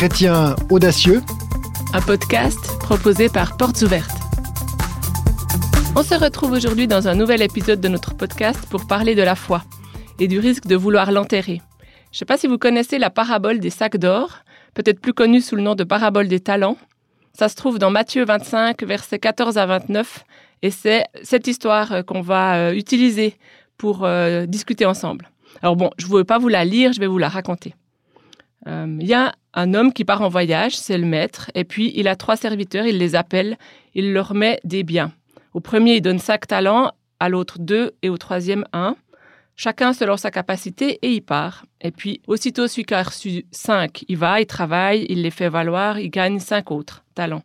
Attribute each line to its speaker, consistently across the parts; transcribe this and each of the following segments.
Speaker 1: Chrétien audacieux.
Speaker 2: Un podcast proposé par Portes Ouvertes. On se retrouve aujourd'hui dans un nouvel épisode de notre podcast pour parler de la foi et du risque de vouloir l'enterrer. Je ne sais pas si vous connaissez la parabole des sacs d'or, peut-être plus connue sous le nom de parabole des talents. Ça se trouve dans Matthieu 25, versets 14 à 29, et c'est cette histoire qu'on va euh, utiliser pour euh, discuter ensemble. Alors bon, je ne veux pas vous la lire, je vais vous la raconter. Euh, il y a un homme qui part en voyage, c'est le maître, et puis il a trois serviteurs, il les appelle, il leur met des biens. Au premier, il donne cinq talents, à l'autre deux, et au troisième un. Chacun selon sa capacité et il part. Et puis, aussitôt celui qui a reçu cinq, il va, il travaille, il les fait valoir, il gagne cinq autres talents.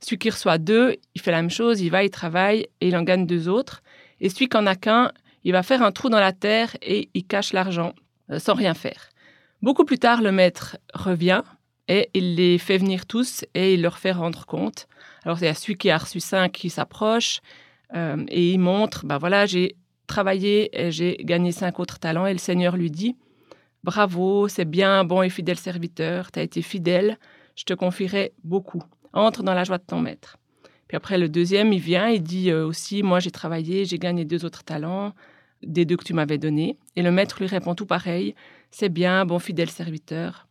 Speaker 2: Celui qui reçoit deux, il fait la même chose, il va, il travaille et il en gagne deux autres. Et celui qui en a qu'un, il va faire un trou dans la terre et il cache l'argent euh, sans rien faire. Beaucoup plus tard, le maître revient et il les fait venir tous et il leur fait rendre compte. Alors, il y a celui qui a reçu cinq qui s'approche euh, et il montre, ben voilà, j'ai travaillé et j'ai gagné cinq autres talents. Et le Seigneur lui dit, bravo, c'est bien, bon et fidèle serviteur, tu as été fidèle, je te confierai beaucoup. Entre dans la joie de ton maître. Puis après, le deuxième, il vient, il dit euh, aussi, moi j'ai travaillé, j'ai gagné deux autres talents, des deux que tu m'avais donnés. Et le maître lui répond tout pareil, c'est bien, bon fidèle serviteur,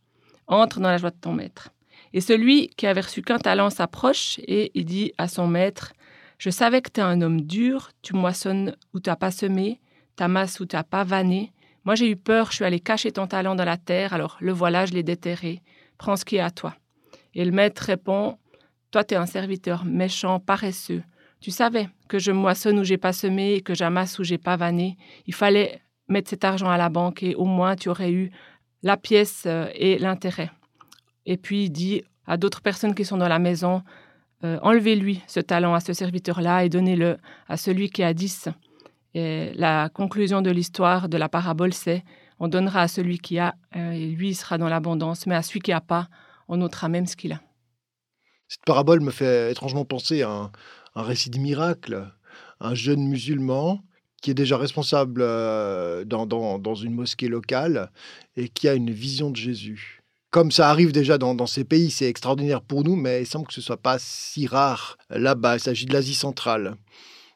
Speaker 2: entre dans la joie de ton maître. Et celui qui avait reçu qu'un talent s'approche et il dit à son maître, je savais que tu es un homme dur, tu moissonnes où tu n'as pas semé, masse où tu n'as pas vanné. Moi j'ai eu peur, je suis allé cacher ton talent dans la terre, alors le voilà, je l'ai déterré. Prends ce qui est à toi. Et le maître répond, toi tu es un serviteur méchant, paresseux. Tu savais que je moissonne où j'ai pas semé et que j'amasse où j'ai pas vanné. Il fallait mettre cet argent à la banque et au moins tu aurais eu la pièce euh, et l'intérêt. Et puis il dit à d'autres personnes qui sont dans la maison, euh, enlevez-lui ce talent à ce serviteur-là et donnez-le à celui qui a dix. Et la conclusion de l'histoire de la parabole, c'est on donnera à celui qui a, euh, et lui sera dans l'abondance, mais à celui qui n'a pas, on notera même ce qu'il a.
Speaker 1: Cette parabole me fait étrangement penser à un, un récit de miracle. Un jeune musulman qui est déjà responsable euh, dans, dans, une mosquée locale et qui a une vision de Jésus. Comme ça arrive déjà dans, ces pays, c'est extraordinaire pour nous, mais il semble que ce ne soit pas si rare là-bas. Il s'agit de l'Asie centrale.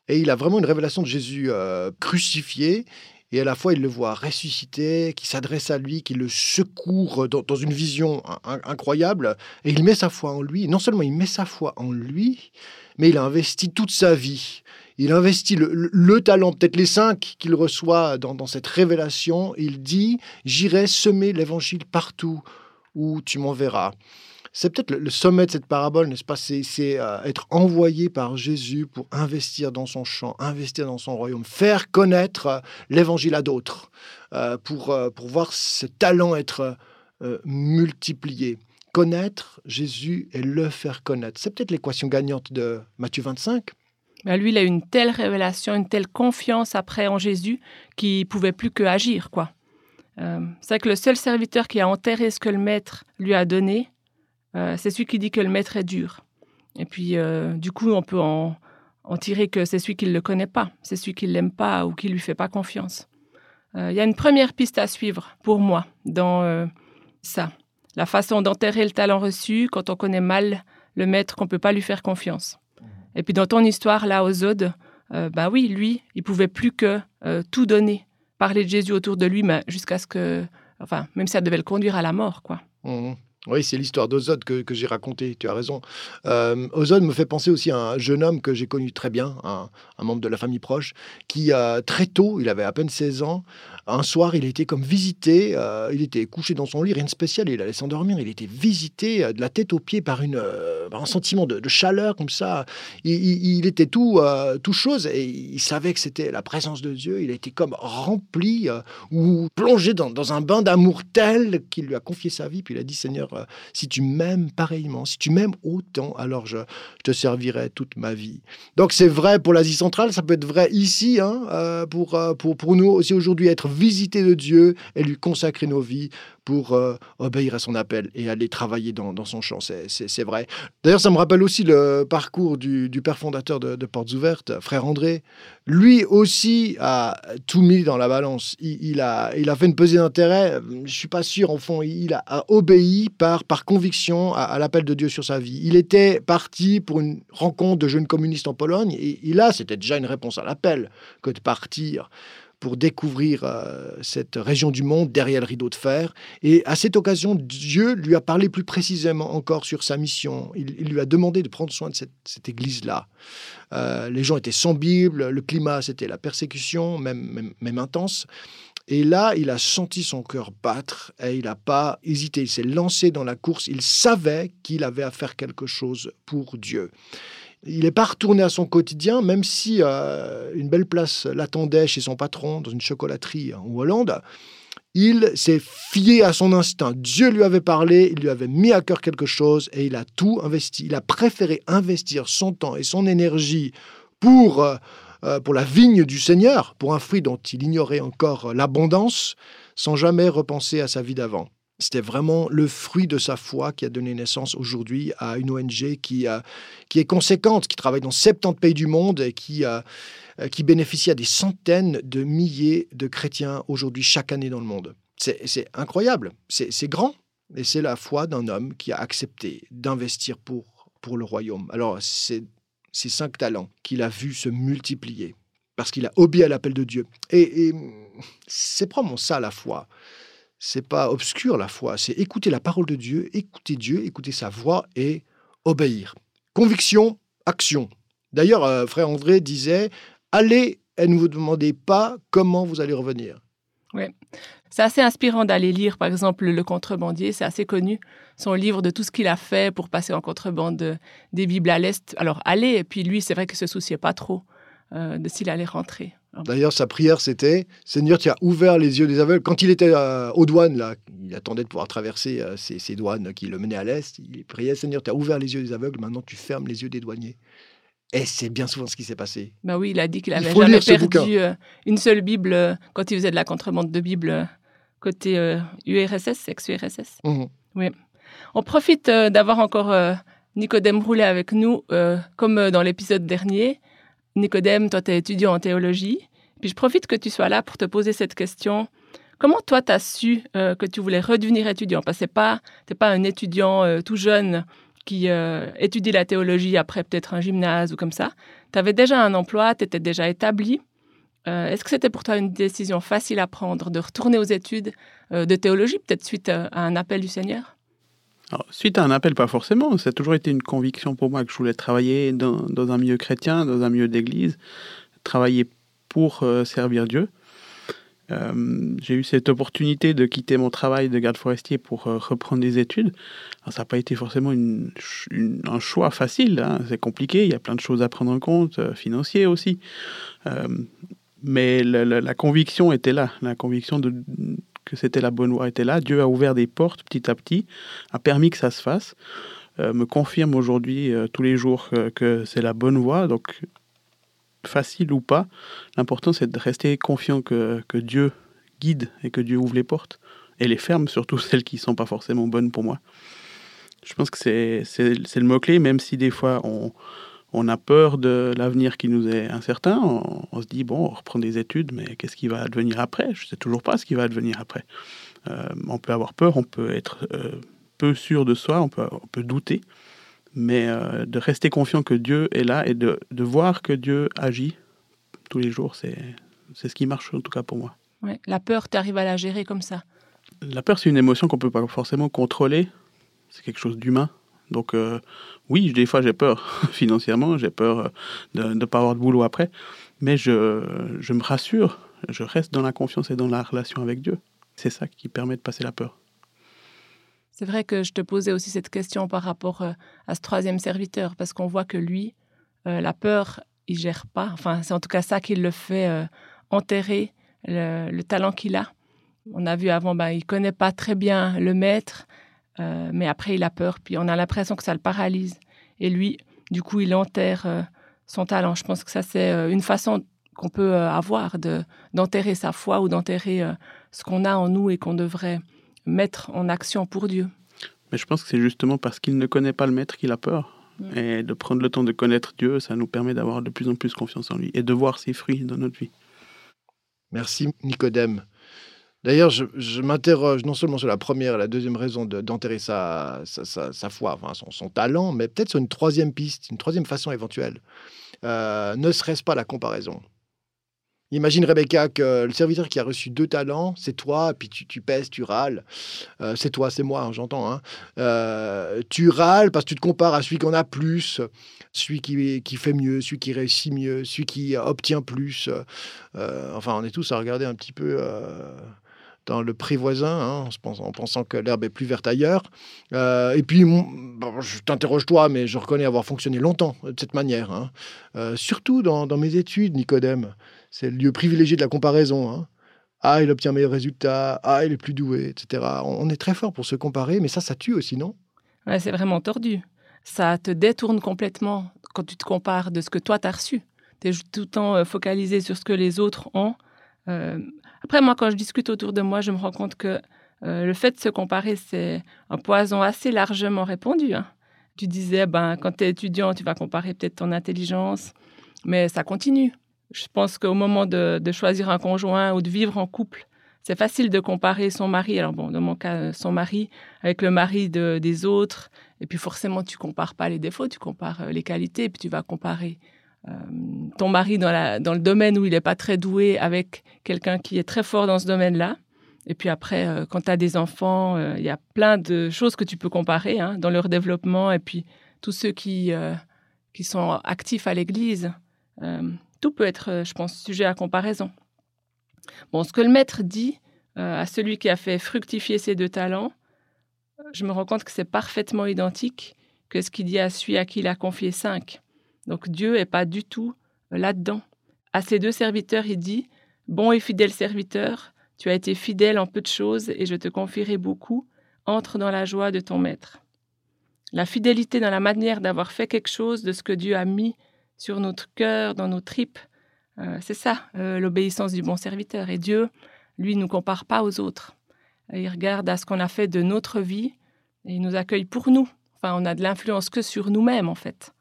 Speaker 1: Et il a vraiment une révélation de Jésus euh, crucifié. Et à la fois, il le voit ressuscité, qui s'adresse à lui, qui le secourt dans, une vision incroyable. Et il met sa foi en lui. Non seulement il met sa foi en lui, mais il a investi toute sa vie. Il investit le, le, talent, peut-être les cinq qu'il reçoit dans, dans, cette révélation. Il dit, j'irai semer l'évangile partout où tu m'enverras. C'est peut-être le, sommet de cette parabole, n'est-ce pas? C'est euh, être envoyé par Jésus pour investir dans son champ, investir dans son royaume, faire connaître euh, l'évangile à d'autres, euh, pour, pour voir ce talent être multiplié connaître Jésus et le faire connaître. C'est peut-être l'équation gagnante de Matthieu 25.
Speaker 2: Mais lui, il a une telle révélation, une telle confiance après en Jésus qu'il pouvait plus que agir, quoi. C'est que le seul serviteur qui a enterré ce que le maître lui a donné, c'est celui qui dit que le maître est dur. Et puis, euh, du coup, on peut en, en tirer que c'est celui qui ne le connaît pas, c'est celui qui ne l'aime pas ou qui ne lui fait pas confiance. Il y a une première piste à suivre pour moi dans ça la façon d'enterrer le talent reçu quand on connaît mal le maître qu'on ne peut pas lui faire confiance. Mmh. Et puis dans ton histoire, là, aux Odes, euh, bah oui, lui, il pouvait plus que euh, tout donner, parler de Jésus autour de lui, mais jusqu'à ce que, enfin, même si ça devait le conduire à la mort, quoi.
Speaker 1: Mmh. Oui, c'est l'histoire d'Ozod que, j'ai racontée, tu as raison. Euh, Ozod me fait penser aussi à un jeune homme que j'ai connu très bien, un, membre de la famille proche, qui euh, très tôt, il avait à peine 16 ans, un soir, il était comme visité, euh, il était couché dans son lit, rien de spécial, il allait s'endormir, il était visité euh, de la tête aux pieds par, une, un sentiment de, chaleur comme ça. Il, était tout, tout chose et il savait que c'était la présence de Dieu, il était comme rempli ou plongé dans, dans un bain d'amour tel qu'il lui a confié sa vie, puis il a dit Seigneur, euh, si tu m'aimes pareillement, si tu m'aimes autant, alors je, te servirai toute ma vie. Donc c'est vrai pour l'Asie centrale, ça peut être vrai ici, hein, euh, pour, euh, pour, pour nous aussi aujourd'hui, être visités de Dieu et lui consacrer nos vies pour euh, obéir à son appel et aller travailler dans, son champ. C'est vrai. D'ailleurs, ça me rappelle aussi le parcours du, père fondateur de, Portes Ouvertes, frère André. Lui aussi a tout mis dans la balance. Il, a, il a fait une pesée d'intérêt. Je suis pas sûr, en fond, il a, obéi par, par conviction à, l'appel de Dieu sur sa vie. Il était parti pour une rencontre de jeunes communistes en Pologne et, et là, c'était déjà une réponse à l'appel que de partir pour découvrir euh, cette région du monde derrière le rideau de fer. Et à cette occasion, Dieu lui a parlé plus précisément encore sur sa mission. Il, lui a demandé de prendre soin de cette, église-là. Euh, les gens étaient sans Bible, le climat, c'était la persécution, même, même, intense. Et là, il a senti son cœur battre et il n'a pas hésité. Il s'est lancé dans la course. Il savait qu'il avait à faire quelque chose pour Dieu. Il n'est pas retourné à son quotidien, même si euh, une belle place l'attendait chez son patron dans une chocolaterie en Hollande. Il s'est fié à son instinct. Dieu lui avait parlé, il lui avait mis à cœur quelque chose et il a tout investi. Il a préféré investir son temps et son énergie pour, euh, euh, pour la vigne du Seigneur, pour un fruit dont il ignorait encore l'abondance, sans jamais repenser à sa vie d'avant. C'était vraiment le fruit de sa foi qui a donné naissance aujourd'hui à une ONG qui, est conséquente, qui travaille dans 70 pays du monde et qui, bénéficie à des centaines de milliers de chrétiens aujourd'hui chaque année dans le monde. C'est incroyable, c'est grand. Et c'est la foi d'un homme qui a accepté d'investir pour, le royaume. Alors, c'est ces cinq talents qu'il a vu se multiplier parce qu'il a obéi à l'appel de Dieu. Et, et c'est probablement ça la foi c'est pas obscur la foi, c'est écouter la parole de Dieu, écouter Dieu, écouter sa voix et obéir. Conviction, action. D'ailleurs, euh, frère André disait Allez et ne vous demandez pas comment vous allez revenir.
Speaker 2: Oui. C'est assez inspirant d'aller lire, par exemple, Le Contrebandier, c'est assez connu, son livre de tout ce qu'il a fait pour passer en contrebande des Bibles à l'Est. Alors, allez, et puis lui, c'est vrai qu'il se souciait pas trop euh, de s'il allait rentrer.
Speaker 1: D'ailleurs, sa prière, c'était Seigneur, tu as ouvert les yeux des aveugles. Quand il était euh, aux douanes, là, il attendait de pouvoir traverser euh, ces, douanes qui le menaient à l'Est. Il priait Seigneur, tu as ouvert les yeux des aveugles, maintenant tu fermes les yeux des douaniers. Et c'est bien souvent ce qui s'est passé.
Speaker 2: Bah oui, il a dit qu'il avait jamais perdu euh, une seule Bible quand il faisait de la contrebande de Bible côté URSS, ex-URSS. Mmh oui. On profite d'avoir encore Nicodème Roulet avec nous, comme dans l'épisode dernier. Nicodème, toi, tu es étudiant en théologie. Puis je profite que tu sois là pour te poser cette question. Comment toi, tu as su euh, que tu voulais redevenir étudiant? Parce que tu n'es pas un étudiant euh, tout jeune qui euh, étudie la théologie après peut-être un gymnase ou comme ça. Tu avais déjà un emploi, tu étais déjà établi. Est-ce que c'était pour toi une décision facile à prendre de retourner aux études de théologie, peut-être suite à un appel du Seigneur?
Speaker 3: Suite à un appel, pas forcément. Ça a toujours été une conviction pour moi que je voulais travailler dans, un milieu chrétien, dans un milieu d'église, travailler pour euh, servir Dieu. Euh, j'ai eu cette opportunité de quitter mon travail de garde forestier pour euh, reprendre des études. ça n'a pas été forcément un choix facile. Hein. C'est compliqué, il y a plein de choses à prendre en compte, financier aussi. mais la, conviction était là, la conviction de, que c'était la bonne voie était là. Dieu a ouvert des portes petit à petit, a permis que ça se fasse, euh, me confirme aujourd'hui euh, tous les jours que, c'est la bonne voie. Donc, facile ou pas, l'important c'est de rester confiant que, que, Dieu guide et que Dieu ouvre les portes et les ferme, surtout celles qui ne sont pas forcément bonnes pour moi. Je pense que c'est le mot-clé, même si des fois on, on a peur de l'avenir qui nous est incertain. On, se dit, bon, on reprend des études, mais qu'est-ce qui va advenir après? Je ne sais toujours pas ce qui va advenir après. Euh, on peut avoir peur, on peut être euh, peu sûr de soi, on peut, on peut douter, mais euh, de rester confiant que Dieu est là et de, de voir que Dieu agit tous les jours, c'est ce qui marche en tout cas pour moi.
Speaker 2: Ouais, la peur, tu arrives à la gérer comme ça?
Speaker 3: La peur, c'est une émotion qu'on ne peut pas forcément contrôler. C'est quelque chose d'humain. Donc euh, oui, des fois j'ai peur financièrement, j'ai peur euh, de ne pas avoir de boulot après, mais je, me rassure, je reste dans la confiance et dans la relation avec Dieu. C'est ça qui permet de passer la peur.
Speaker 2: C'est vrai que je te posais aussi cette question par rapport euh, à ce troisième serviteur, parce qu'on voit que lui, la peur, il gère pas. Enfin, c'est en tout cas ça qui le fait enterrer le, talent qu'il a. On a vu avant, ben, il connaît pas très bien le maître, euh, mais après, il a peur, puis on a l'impression que ça le paralyse. Et lui, du coup, il enterre euh, son talent. Je pense que ça, c'est euh, une façon qu'on peut avoir de, d'enterrer sa foi ou d'enterrer ce qu'on a en nous et qu'on devrait mettre en action pour Dieu.
Speaker 3: Mais je pense que c'est justement parce qu'il ne connaît pas le maître qu'il a peur.
Speaker 2: Mm.
Speaker 3: Et de prendre le temps de connaître Dieu, ça nous permet d'avoir de plus en plus confiance en lui et de voir ses fruits dans notre vie.
Speaker 1: Merci Nicodème. D'ailleurs, je, m'interroge non seulement sur la première et la deuxième raison de- d'enterrer sa, sa, sa- foi, son, talent, mais peut-être sur une troisième piste, une troisième façon éventuelle. Euh, ne serait-ce pas la comparaison? Imagine Rebecca que le serviteur qui a reçu deux talents, c'est toi, puis tu, tu pèses, tu râles. Euh, c'est toi, c'est moi, hein, j'entends. hein. Euh, tu râles parce que tu te compares à celui qu'on a plus, celui qui, qui fait mieux, celui qui réussit mieux, celui qui obtient plus. Enfin, on est tous à regarder un petit peu dans le pré voisin, hein, en, pensant, en pensant que l'herbe est plus verte ailleurs. Euh, et puis, je t'interroge toi, mais je reconnais avoir fonctionné longtemps de cette manière. hein. Euh, surtout dans, mes études, Nicodème. C'est le lieu privilégié de la comparaison. hein. Ah, il obtient meilleur résultat. Ah, il est plus doué, etc. On, est très fort pour se comparer, mais ça, ça tue aussi, non?
Speaker 2: C'est vraiment tordu. Ça te détourne complètement quand tu te compares de ce que toi t'as reçu. Tu es tout le temps euh, focalisé sur ce que les autres ont. Euh, après, moi, quand je discute autour de moi, je me rends compte que euh, le fait de se comparer, c'est un poison assez largement répandu. hein. Tu disais, ben, quand tu es étudiant, tu vas comparer peut-être ton intelligence, mais ça continue. Je pense qu'au moment de, choisir un conjoint ou de vivre en couple, c'est facile de comparer son mari, alors bon, dans mon cas, euh, son mari, avec le mari de- des autres. Et puis forcément, tu compares pas les défauts, tu compares les qualités, puis tu vas comparer ton mari dans, le domaine où il n'est pas très doué avec quelqu'un qui est très fort dans ce domaine-là. Et puis après, euh, quand tu as des enfants, euh, il y a plein de choses que tu peux comparer hein, dans leur développement. Et puis tous ceux qui, euh, qui sont actifs à l'Église, euh, tout peut être, euh, je pense, sujet à comparaison. Bon, ce que le maître dit euh, à celui qui a fait fructifier ses deux talents, je me rends compte que c'est parfaitement identique que ce qu'il dit à celui à qui il a confié cinq. Donc Dieu n'est pas du tout euh, là-dedans. À ses deux serviteurs, il dit Bon et fidèle serviteur, tu as été fidèle en peu de choses et je te confierai beaucoup. Entre dans la joie de ton maître. La fidélité dans la manière d'avoir fait quelque chose de ce que Dieu a mis sur notre cœur, dans nos tripes, euh, c'est ça, euh, l'obéissance du bon serviteur. Et Dieu, lui, ne nous compare pas aux autres. Il regarde à ce qu'on a fait de notre vie et il nous accueille pour nous. Enfin, on a de l'influence que sur nous-mêmes, en fait.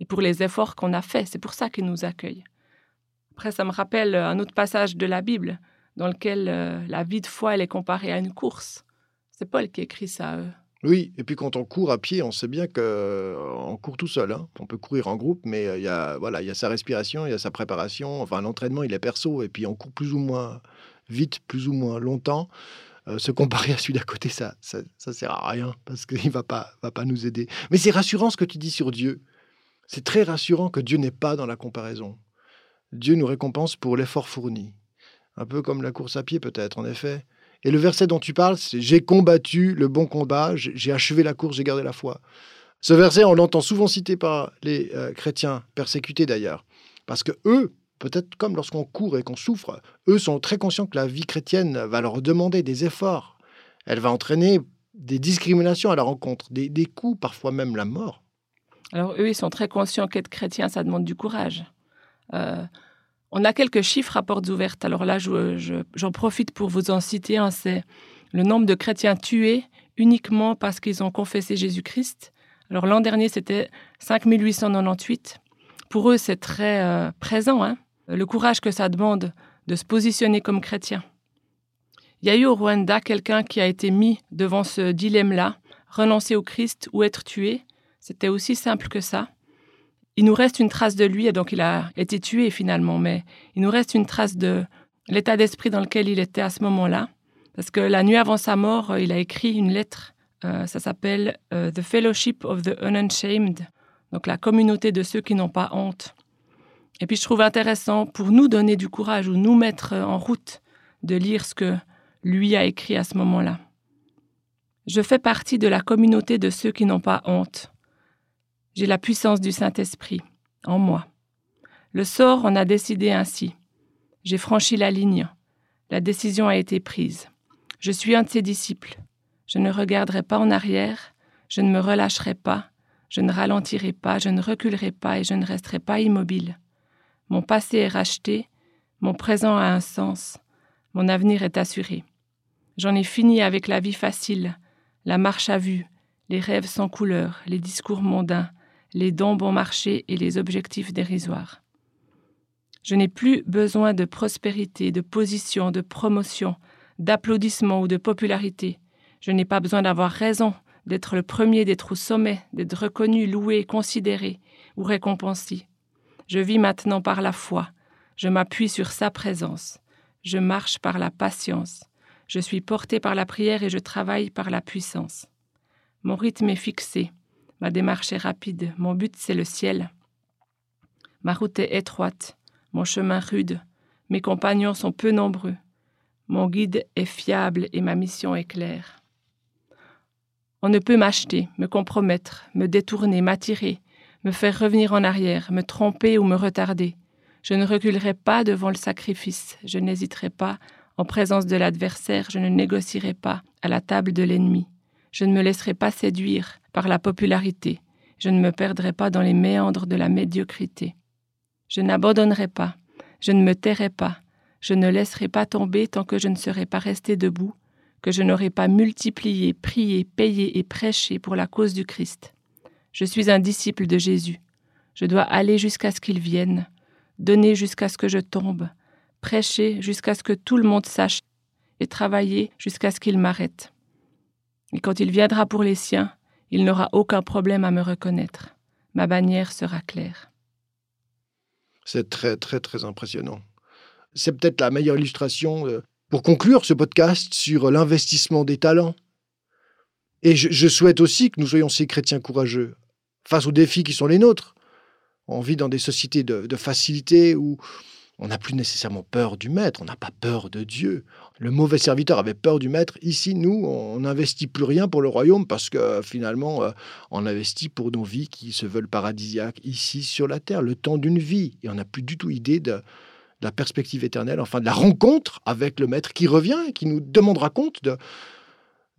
Speaker 2: Et pour les efforts qu'on a faits, c'est pour ça qu'il nous accueille. Après, ça me rappelle un autre passage de la Bible dans lequel euh, la vie de foi, elle est comparée à une course. C'est Paul qui écrit ça. euh.
Speaker 1: Oui, et puis quand on court à pied, on sait bien que euh, on court tout seul. hein. On peut courir en groupe, mais euh, il y a voilà, il y a sa respiration, il y a sa préparation. Enfin, l'entraînement, il est perso, et puis on court plus ou moins vite, plus ou moins longtemps. Euh, se comparer à celui d'à côté, ça, ça, ça sert à rien parce qu'il va pas, va pas nous aider. Mais c'est rassurant ce que tu dis sur Dieu. C'est très rassurant que Dieu n'est pas dans la comparaison. Dieu nous récompense pour l'effort fourni. Un peu comme la course à pied peut-être, en effet. Et le verset dont tu parles, c'est J'ai combattu le bon combat, j'ai achevé la course, j'ai gardé la foi. Ce verset, on l'entend souvent cité par les euh, chrétiens, persécutés d'ailleurs. Parce que eux, peut-être comme lorsqu'on court et qu'on souffre, eux sont très conscients que la vie chrétienne va leur demander des efforts. Elle va entraîner des discriminations à la rencontre, des, des coups, parfois même la mort.
Speaker 2: Alors eux, ils sont très conscients qu'être chrétien, ça demande du courage. Euh, on a quelques chiffres à portes ouvertes. Alors là, je- je- j'en profite pour vous en citer un. C'est le nombre de chrétiens tués uniquement parce qu'ils ont confessé Jésus-Christ. Alors l'an dernier, c'était 5898. Pour eux, c'est très euh, présent, hein, le courage que ça demande de se positionner comme chrétien. Il y a eu au Rwanda quelqu'un qui a été mis devant ce dilemme-là, renoncer au Christ ou être tué. C'était aussi simple que ça. Il nous reste une trace de lui, et donc il a été tué finalement, mais il nous reste une trace de l'état d'esprit dans lequel il était à ce moment-là. Parce que la nuit avant sa mort, il a écrit une lettre. Euh, ça s'appelle euh, The Fellowship of the Unashamed, donc la communauté de ceux qui n'ont pas honte. Et puis je trouve intéressant pour nous donner du courage ou nous mettre en route de lire ce que lui a écrit à ce moment-là. Je fais partie de la communauté de ceux qui n'ont pas honte. J'ai la puissance du Saint-Esprit en moi. Le sort en a décidé ainsi. J'ai franchi la ligne. La décision a été prise. Je suis un de ses disciples. Je ne regarderai pas en arrière, je ne me relâcherai pas, je ne ralentirai pas, je ne reculerai pas et je ne resterai pas immobile. Mon passé est racheté, mon présent a un sens, mon avenir est assuré. J'en ai fini avec la vie facile, la marche à vue, les rêves sans couleur, les discours mondains, les dons bon marché et les objectifs dérisoires. Je n'ai plus besoin de prospérité, de position, de promotion, d'applaudissements ou de popularité. Je n'ai pas besoin d'avoir raison, d'être le premier, d'être au sommet, d'être reconnu, loué, considéré ou récompensé. Je vis maintenant par la foi. Je m'appuie sur sa présence. Je marche par la patience. Je suis porté par la prière et je travaille par la puissance. Mon rythme est fixé. Ma démarche est rapide. Mon but, c'est le ciel. Ma route est étroite. Mon chemin rude. Mes compagnons sont peu nombreux. Mon guide est fiable et ma mission est claire. On ne peut m'acheter, me compromettre, me détourner, m'attirer, me faire revenir en arrière, me tromper ou me retarder. Je ne reculerai pas devant le sacrifice, je n'hésiterai pas en présence de l'adversaire, je ne négocierai pas à la table de l'ennemi. Je ne me laisserai pas séduire par la popularité, je ne me perdrai pas dans les méandres de la médiocrité. Je n'abandonnerai pas, je ne me tairai pas, je ne laisserai pas tomber tant que je ne serai pas resté debout, que je n'aurai pas multiplié, prié, payé et prêché pour la cause du Christ. Je suis un disciple de Jésus. Je dois aller jusqu'à ce qu'il vienne, donner jusqu'à ce que je tombe, prêcher jusqu'à ce que tout le monde sache, et travailler jusqu'à ce qu'il m'arrête. Et quand il viendra pour les siens, il n'aura aucun problème à me reconnaître. Ma bannière sera claire.
Speaker 1: C'est très, très, très impressionnant. C'est peut-être la meilleure illustration euh, pour conclure ce podcast sur l'investissement des talents. Et je, souhaite aussi que nous soyons ces chrétiens courageux face aux défis qui sont les nôtres. On vit dans des sociétés de, facilité où on n'a plus nécessairement peur du maître, on n'a pas peur de Dieu. Le mauvais serviteur avait peur du maître. Ici, nous, on n'investit plus rien pour le royaume parce que finalement, euh, on investit pour nos vies qui se veulent paradisiaques ici sur la terre, le temps d'une vie. Et on n'a plus du tout idée de, la perspective éternelle, enfin de la rencontre avec le Maître qui revient et qui nous demandera compte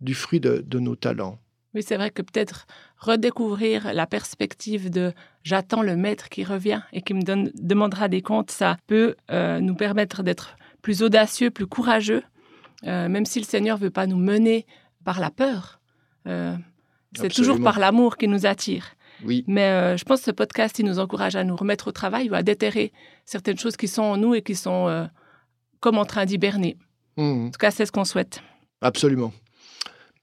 Speaker 1: du fruit de, nos talents.
Speaker 2: Oui, c'est vrai que peut-être redécouvrir la perspective de j'attends le Maître qui revient et qui me demandera des comptes, ça peut euh, nous permettre d'être plus audacieux, plus courageux, euh, même si le Seigneur veut pas nous mener par la peur. Euh, c'est toujours par l'amour qui nous attire.
Speaker 1: Oui.
Speaker 2: Mais euh, je pense que ce podcast, il nous encourage à nous remettre au travail ou à déterrer certaines choses qui sont en nous et qui sont comme en train d'hiberner. Mmh. En tout cas, c'est ce qu'on souhaite.
Speaker 1: Absolument.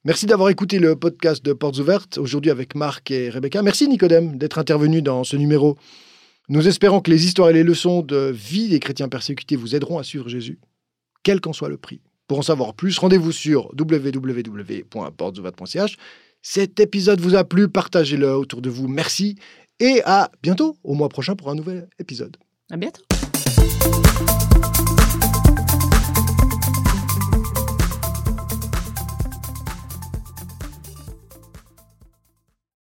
Speaker 1: Merci d'avoir écouté le podcast de Portes Ouvertes, aujourd'hui avec Marc et Rebecca. Merci Nicodème d'être intervenu dans ce numéro. Nous espérons que les histoires et les leçons de vie des chrétiens persécutés vous aideront à suivre Jésus, quel qu'en soit le prix. Pour en savoir plus, rendez-vous sur www.portesouvertes.ch cet épisode vous a plu, partagez-le autour de vous. Merci et à bientôt, au mois prochain pour un nouvel épisode.
Speaker 2: À bientôt.